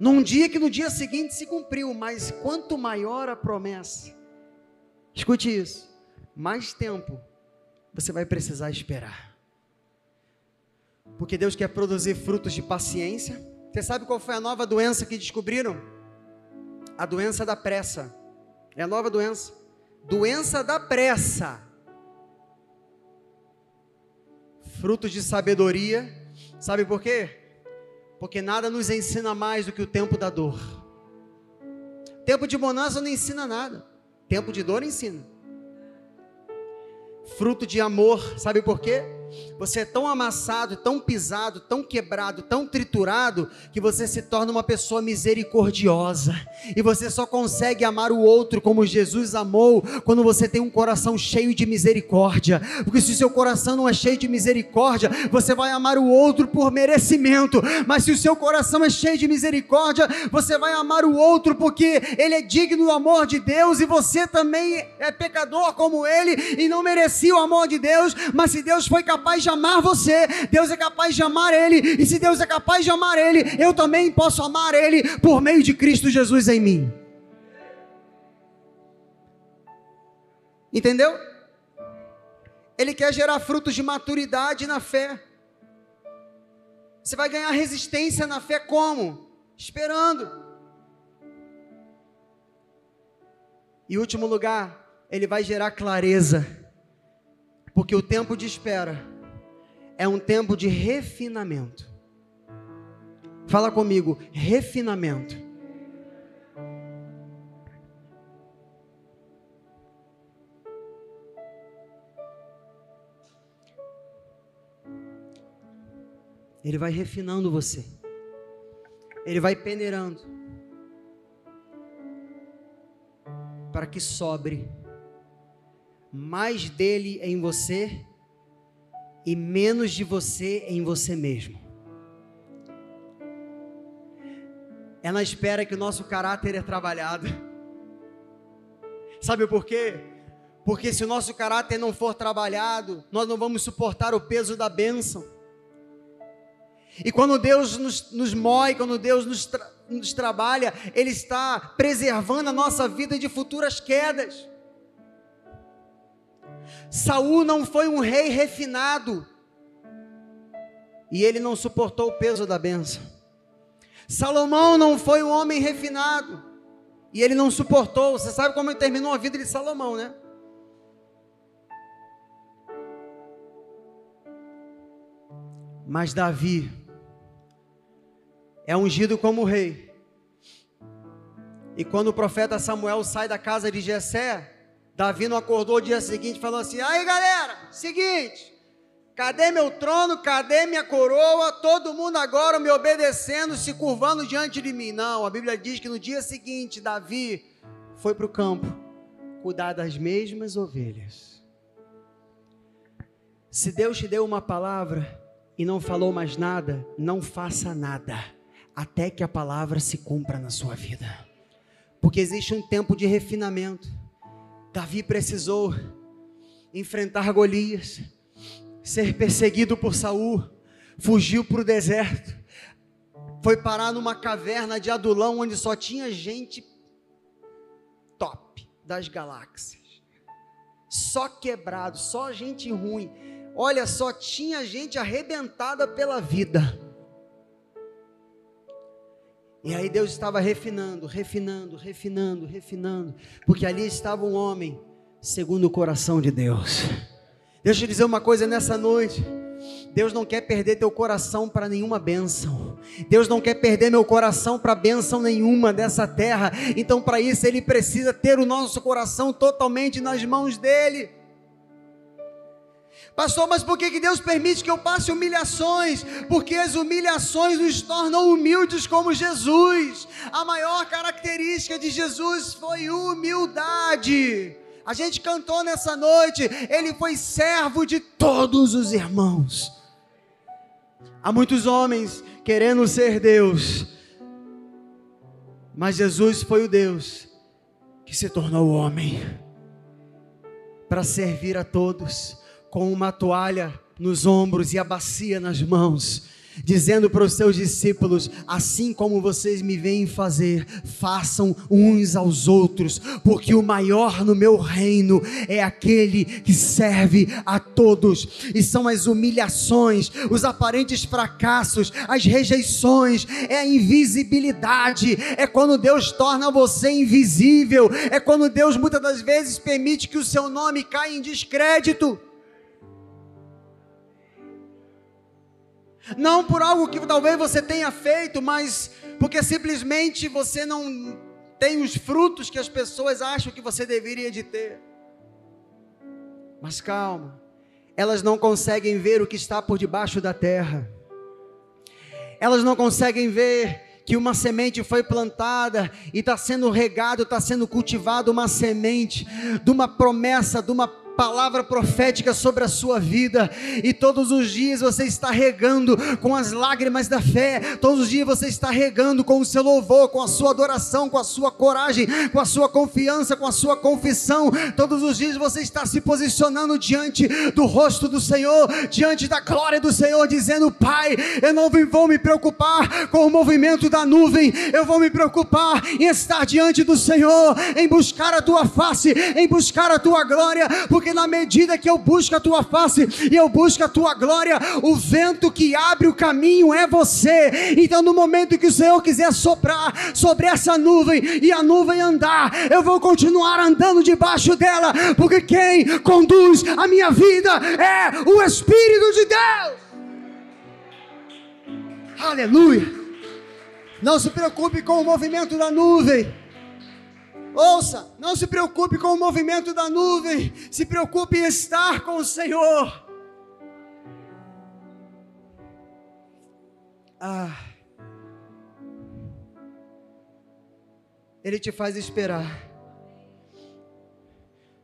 Num dia que no dia seguinte se cumpriu, mas quanto maior a promessa, escute isso, mais tempo você vai precisar esperar. Porque Deus quer produzir frutos de paciência. Você sabe qual foi a nova doença que descobriram? A doença da pressa. É a nova doença doença da pressa, frutos de sabedoria, sabe por quê? Porque nada nos ensina mais do que o tempo da dor. Tempo de bonança não ensina nada, tempo de dor ensina. fruto de amor. Sabe por quê? Você é tão amassado, tão pisado, tão quebrado, tão triturado, que você se torna uma pessoa misericordiosa. E você só consegue amar o outro como Jesus amou, quando você tem um coração cheio de misericórdia. Porque se o seu coração não é cheio de misericórdia, você vai amar o outro por merecimento. Mas se o seu coração é cheio de misericórdia, você vai amar o outro porque ele é digno do amor de Deus e você também é pecador como ele e não merecia o amor de Deus. Mas se Deus foi capaz de amar você, Deus é capaz de amar Ele, e se Deus é capaz de amar Ele, eu também posso amar Ele por meio de Cristo Jesus em mim. Entendeu? Ele quer gerar frutos de maturidade na fé. Você vai ganhar resistência na fé como? Esperando. E último lugar, ele vai gerar clareza. Porque o tempo de espera é um tempo de refinamento. Fala comigo, refinamento. Ele vai refinando você. Ele vai peneirando. Para que sobre mais dele em você e menos de você em você mesmo. Na espera que o nosso caráter é trabalhado. Sabe por quê? Porque se o nosso caráter não for trabalhado, nós não vamos suportar o peso da bênção. E quando Deus nos, nos moe, quando Deus nos, tra nos trabalha, Ele está preservando a nossa vida de futuras quedas. Saul não foi um rei refinado. E ele não suportou o peso da benção. Salomão não foi um homem refinado. E ele não suportou. Você sabe como terminou a vida de Salomão, né? Mas Davi é ungido como rei. E quando o profeta Samuel sai da casa de Jessé, Davi não acordou o dia seguinte falou assim: aí galera, seguinte, cadê meu trono, cadê minha coroa? Todo mundo agora me obedecendo, se curvando diante de mim. Não, a Bíblia diz que no dia seguinte, Davi foi para o campo cuidar das mesmas ovelhas. Se Deus te deu uma palavra e não falou mais nada, não faça nada, até que a palavra se cumpra na sua vida, porque existe um tempo de refinamento. Davi precisou enfrentar Golias, ser perseguido por Saul, fugiu para o deserto, foi parar numa caverna de Adulão onde só tinha gente top das galáxias. Só quebrado, só gente ruim. Olha, só tinha gente arrebentada pela vida. E aí Deus estava refinando, refinando, refinando, refinando, porque ali estava um homem segundo o coração de Deus. Deixa eu te dizer uma coisa nessa noite. Deus não quer perder teu coração para nenhuma bênção. Deus não quer perder meu coração para bênção nenhuma dessa terra. Então, para isso, Ele precisa ter o nosso coração totalmente nas mãos dEle. Pastor, mas por que, que Deus permite que eu passe humilhações? Porque as humilhações nos tornam humildes como Jesus. A maior característica de Jesus foi humildade. A gente cantou nessa noite, ele foi servo de todos os irmãos. Há muitos homens querendo ser Deus, mas Jesus foi o Deus que se tornou homem para servir a todos com uma toalha nos ombros e a bacia nas mãos, dizendo para os seus discípulos: assim como vocês me veem fazer, façam uns aos outros, porque o maior no meu reino é aquele que serve a todos, e são as humilhações, os aparentes fracassos, as rejeições, é a invisibilidade, é quando Deus torna você invisível, é quando Deus muitas das vezes permite que o seu nome caia em descrédito. Não por algo que talvez você tenha feito, mas porque simplesmente você não tem os frutos que as pessoas acham que você deveria de ter. Mas calma, elas não conseguem ver o que está por debaixo da terra. Elas não conseguem ver que uma semente foi plantada e está sendo regado, está sendo cultivado uma semente de uma promessa, de uma palavra profética sobre a sua vida, e todos os dias você está regando com as lágrimas da fé, todos os dias você está regando com o seu louvor, com a sua adoração, com a sua coragem, com a sua confiança, com a sua confissão, todos os dias você está se posicionando diante do rosto do Senhor, diante da glória do Senhor, dizendo: Pai, eu não vou me preocupar com o movimento da nuvem, eu vou me preocupar em estar diante do Senhor, em buscar a tua face, em buscar a tua glória, porque porque na medida que eu busco a tua face e eu busco a tua glória, o vento que abre o caminho é você. Então, no momento que o Senhor quiser soprar sobre essa nuvem e a nuvem andar, eu vou continuar andando debaixo dela, porque quem conduz a minha vida é o Espírito de Deus. Aleluia. Não se preocupe com o movimento da nuvem. Ouça, não se preocupe com o movimento da nuvem, se preocupe em estar com o Senhor. Ah, Ele te faz esperar,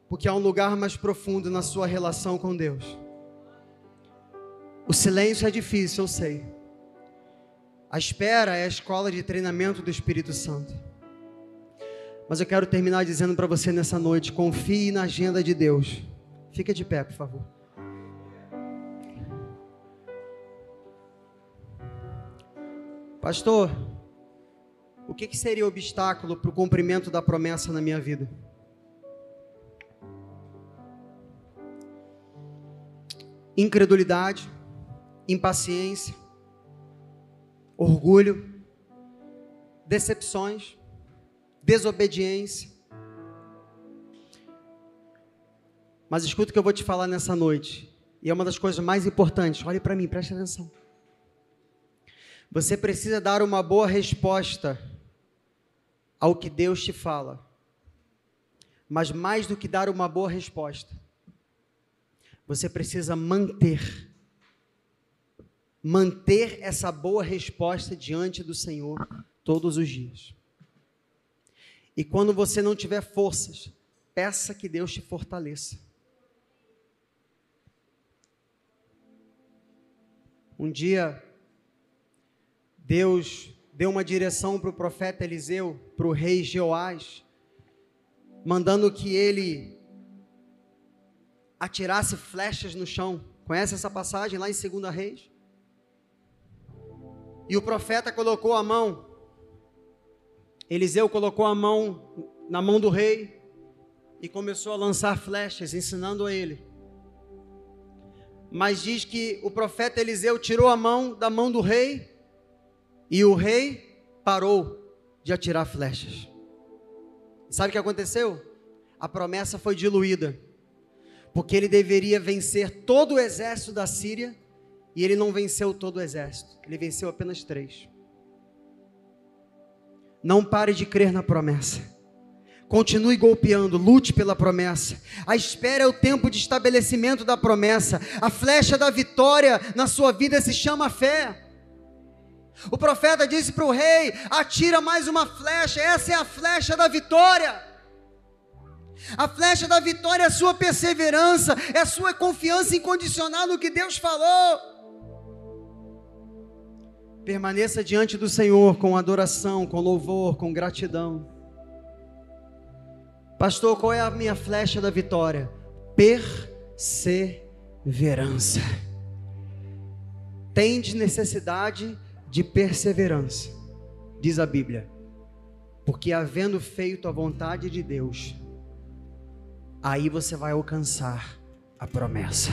porque há um lugar mais profundo na sua relação com Deus. O silêncio é difícil, eu sei. A espera é a escola de treinamento do Espírito Santo. Mas eu quero terminar dizendo para você nessa noite: confie na agenda de Deus. Fica de pé, por favor. Pastor, o que, que seria obstáculo para o cumprimento da promessa na minha vida? Incredulidade, impaciência, orgulho, decepções desobediência. Mas escuta o que eu vou te falar nessa noite. E é uma das coisas mais importantes. Olhe para mim, preste atenção. Você precisa dar uma boa resposta ao que Deus te fala. Mas mais do que dar uma boa resposta, você precisa manter manter essa boa resposta diante do Senhor todos os dias. E quando você não tiver forças, peça que Deus te fortaleça. Um dia, Deus deu uma direção para o profeta Eliseu, para o rei Jeoás, mandando que ele atirasse flechas no chão. Conhece essa passagem lá em 2 Reis? E o profeta colocou a mão Eliseu colocou a mão na mão do rei e começou a lançar flechas, ensinando a ele. Mas diz que o profeta Eliseu tirou a mão da mão do rei e o rei parou de atirar flechas. Sabe o que aconteceu? A promessa foi diluída, porque ele deveria vencer todo o exército da Síria e ele não venceu todo o exército, ele venceu apenas três. Não pare de crer na promessa. Continue golpeando, lute pela promessa. A espera é o tempo de estabelecimento da promessa. A flecha da vitória na sua vida se chama fé. O profeta disse para o rei: atira mais uma flecha, essa é a flecha da vitória. A flecha da vitória é a sua perseverança, é a sua confiança incondicional no que Deus falou. Permaneça diante do Senhor com adoração, com louvor, com gratidão. Pastor, qual é a minha flecha da vitória? Perseverança. Tende necessidade de perseverança, diz a Bíblia, porque havendo feito a vontade de Deus, aí você vai alcançar a promessa.